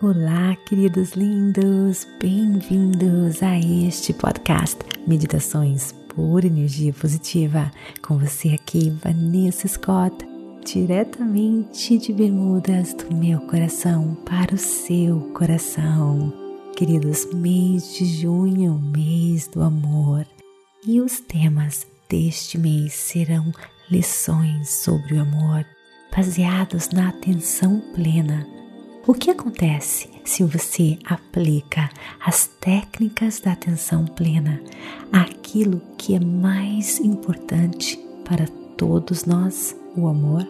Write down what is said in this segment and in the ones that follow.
Olá, queridos lindos, bem-vindos a este podcast Meditações por Energia Positiva. Com você aqui, Vanessa Scott, diretamente de Bermudas, do meu coração para o seu coração. Queridos, mês de junho, mês do amor, e os temas deste mês serão lições sobre o amor, baseados na atenção plena o que acontece se você aplica as técnicas da atenção plena àquilo que é mais importante para todos nós, o amor?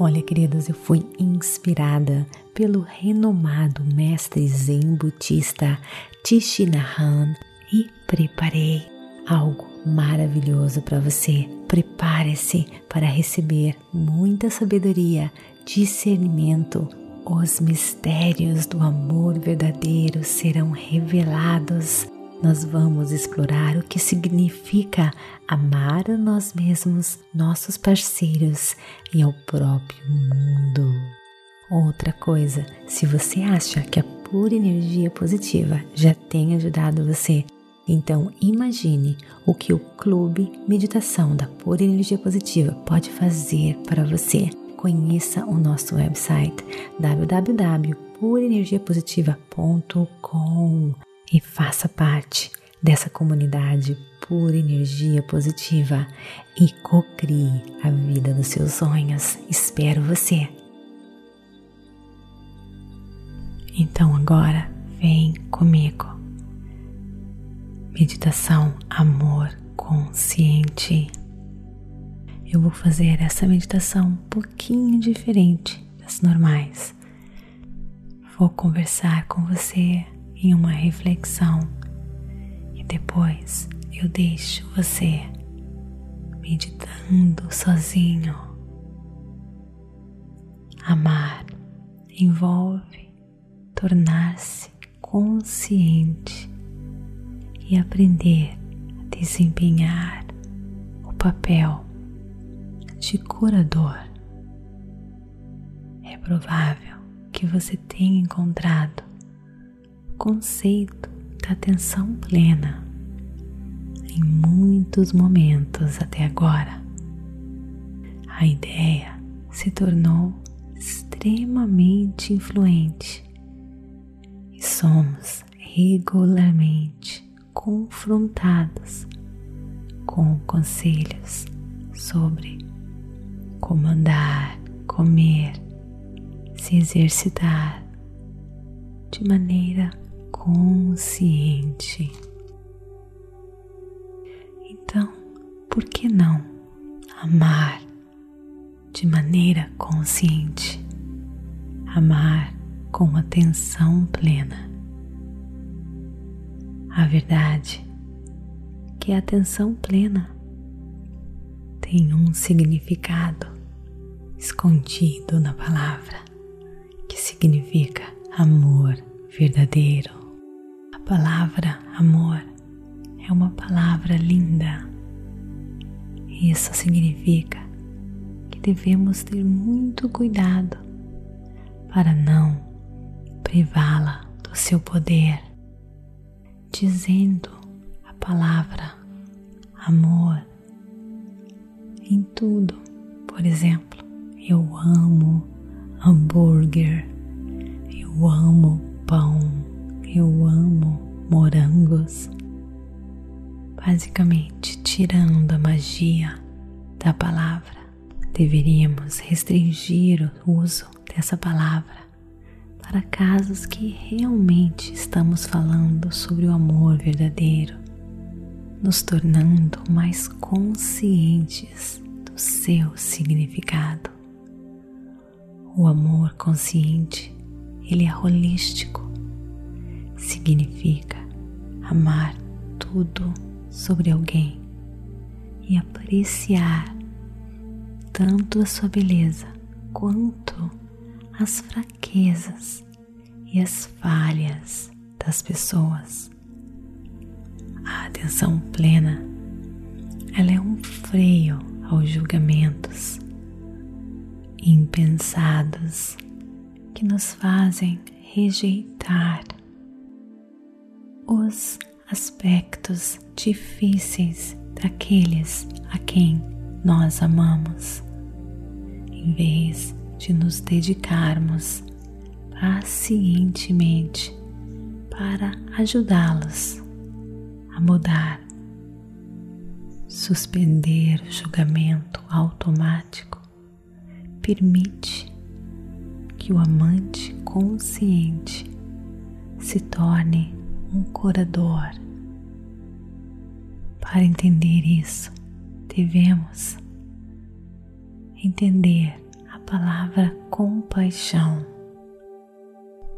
Olha, queridos, eu fui inspirada pelo renomado mestre zen budista Tishinahan e preparei algo maravilhoso para você. Prepare-se para receber muita sabedoria, discernimento os mistérios do amor verdadeiro serão revelados. Nós vamos explorar o que significa amar a nós mesmos, nossos parceiros e ao próprio mundo. Outra coisa, se você acha que a pura energia positiva já tem ajudado você, então imagine o que o Clube Meditação da Pura Energia Positiva pode fazer para você conheça o nosso website www.purenergiapositiva.com e faça parte dessa comunidade pura energia positiva e cocrie a vida dos seus sonhos. Espero você. Então agora vem comigo. Meditação Amor Consciente eu vou fazer essa meditação um pouquinho diferente das normais. Vou conversar com você em uma reflexão e depois eu deixo você meditando sozinho. Amar envolve tornar-se consciente e aprender a desempenhar o papel de curador. É provável que você tenha encontrado o conceito da atenção plena em muitos momentos até agora. A ideia se tornou extremamente influente e somos regularmente confrontados com conselhos sobre como andar, comer, se exercitar de maneira consciente. Então, por que não amar de maneira consciente? Amar com atenção plena. A verdade que a atenção plena tem um significado escondido na palavra, que significa amor verdadeiro. A palavra amor é uma palavra linda. Isso significa que devemos ter muito cuidado para não privá-la do seu poder, dizendo a palavra amor em tudo. Por exemplo, eu amo hambúrguer, eu amo pão, eu amo morangos. Basicamente, tirando a magia da palavra, deveríamos restringir o uso dessa palavra para casos que realmente estamos falando sobre o amor verdadeiro, nos tornando mais conscientes do seu significado. O amor consciente, ele é holístico. Significa amar tudo sobre alguém e apreciar tanto a sua beleza quanto as fraquezas e as falhas das pessoas. A atenção plena, ela é um freio aos julgamentos impensados que nos fazem rejeitar os aspectos difíceis daqueles a quem nós amamos, em vez de nos dedicarmos pacientemente para ajudá-los a mudar. Suspender o julgamento automático permite que o amante consciente se torne um curador. Para entender isso, devemos entender a palavra compaixão.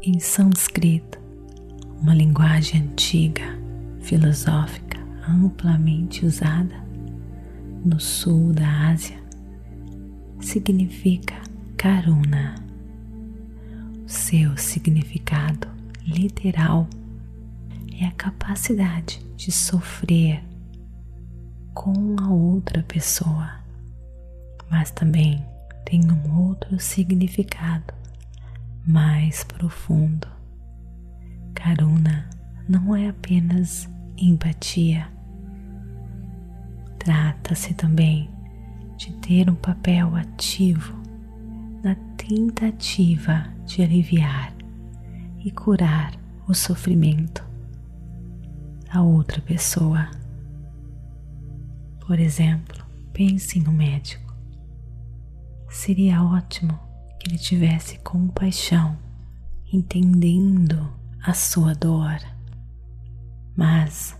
Em sânscrito, uma linguagem antiga, filosófica, amplamente usada no sul da Ásia, significa karuna. O seu significado literal é a capacidade de sofrer com a outra pessoa, mas também tem um outro significado mais profundo. Karuna não é apenas empatia, trata-se também de ter um papel ativo na tentativa de aliviar e curar o sofrimento da outra pessoa. Por exemplo, pense no médico. Seria ótimo que ele tivesse compaixão, entendendo a sua dor, mas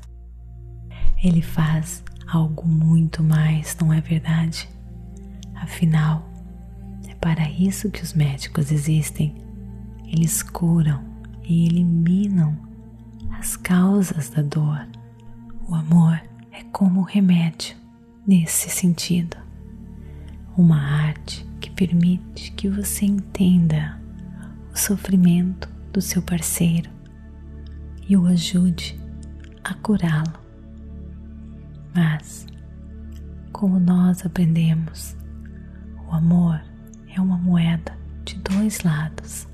ele faz algo muito mais, não é verdade? Afinal, é para isso que os médicos existem. Eles curam e eliminam as causas da dor. O amor é como remédio nesse sentido. Uma arte que permite que você entenda o sofrimento do seu parceiro e o ajude a curá-lo. Mas, como nós aprendemos, o amor é uma moeda de dois lados.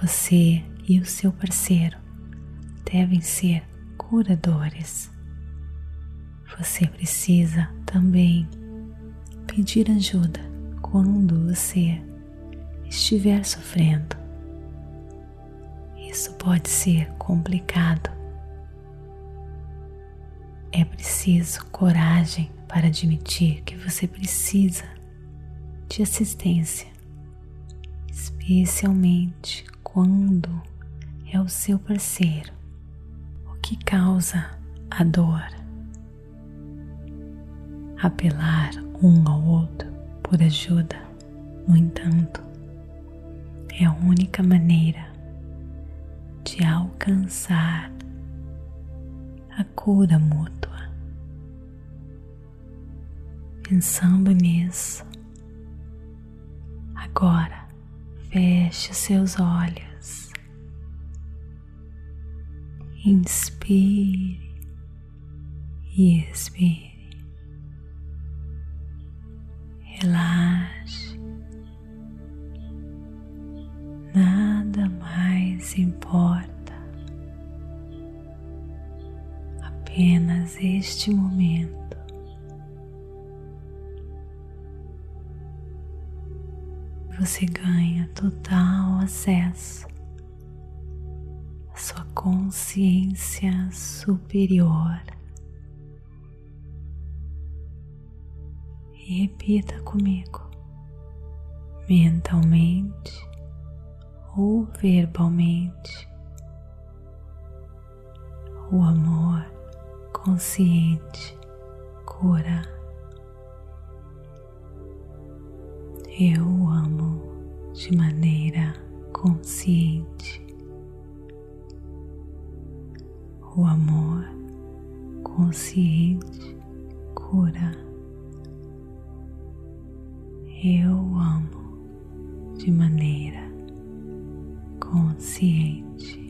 Você e o seu parceiro devem ser curadores. Você precisa também pedir ajuda quando você estiver sofrendo. Isso pode ser complicado. É preciso coragem para admitir que você precisa de assistência, especialmente quando é o seu parceiro o que causa a dor. Apelar um ao outro por ajuda, no entanto, é a única maneira de alcançar a cura mútua. Pensando nisso, agora feche seus olhos, inspire e expire. Relaxe, nada mais importa. apenas este momento. Você ganha total acesso à sua consciência superior. E repita comigo, mentalmente ou verbalmente, o amor consciente cura. Eu amo de maneira consciente. O amor consciente cura. Eu amo de maneira consciente.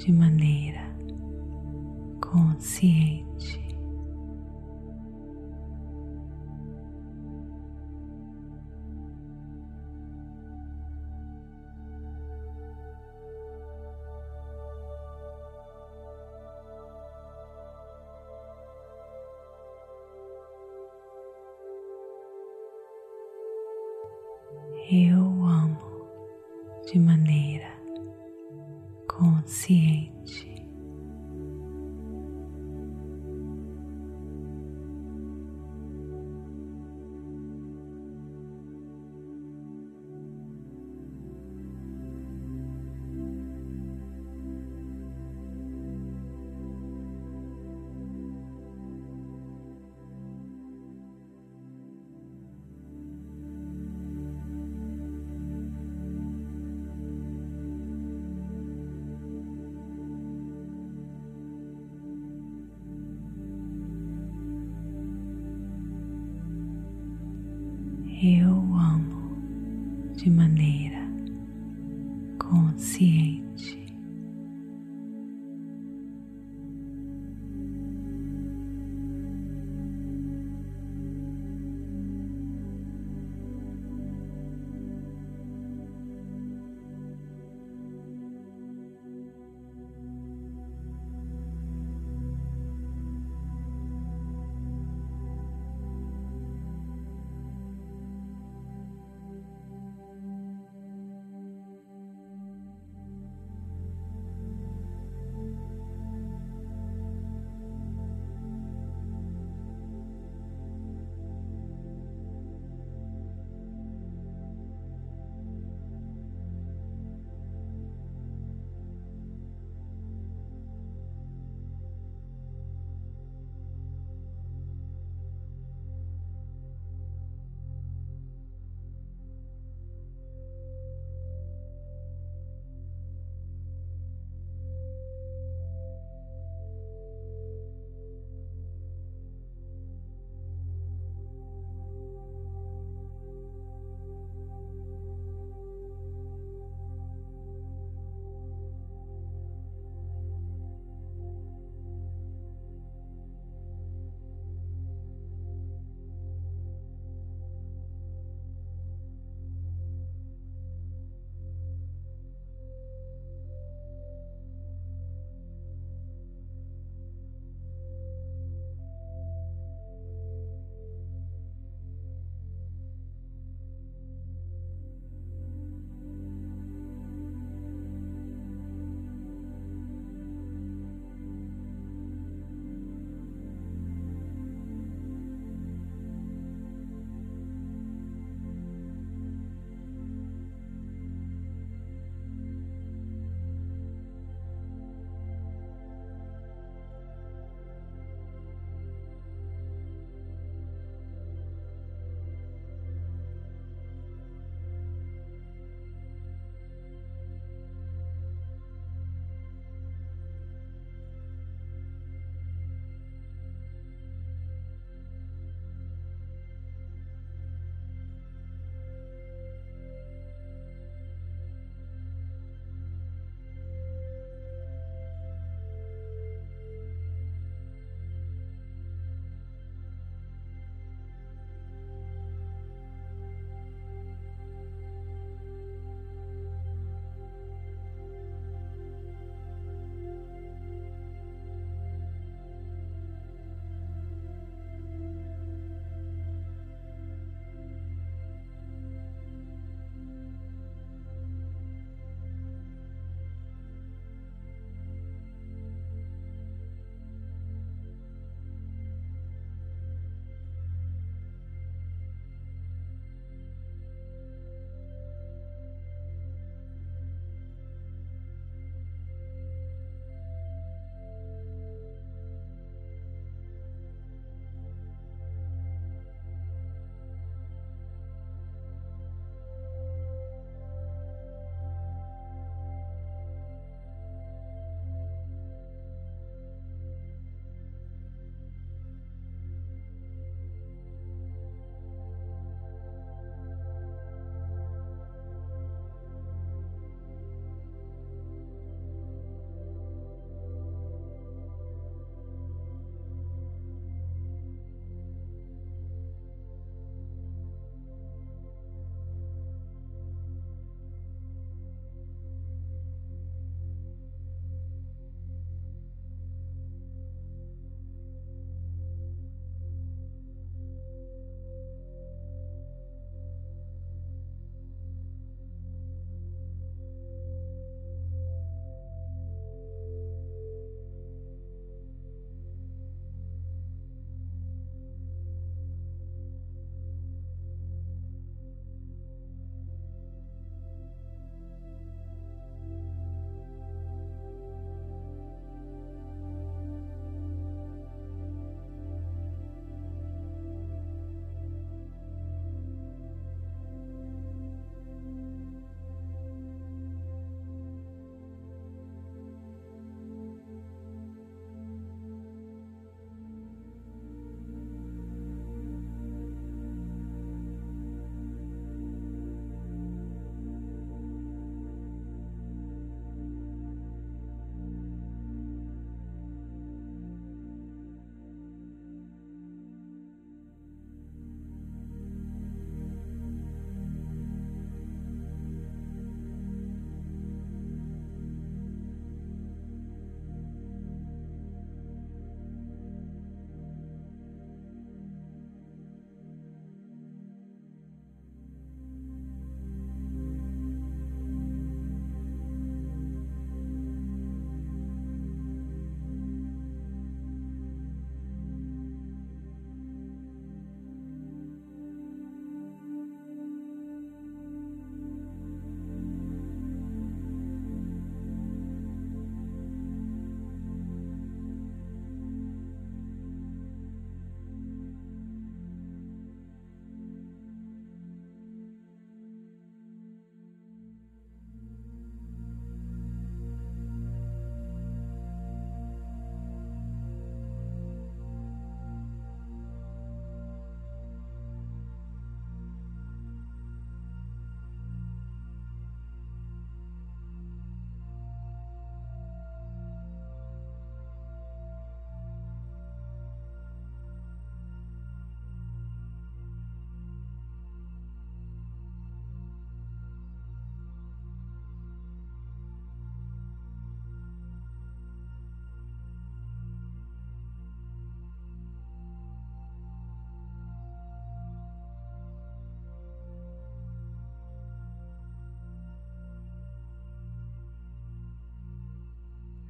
De maneira consciente. Eu amo de maneira consciente. Eu amo de maneira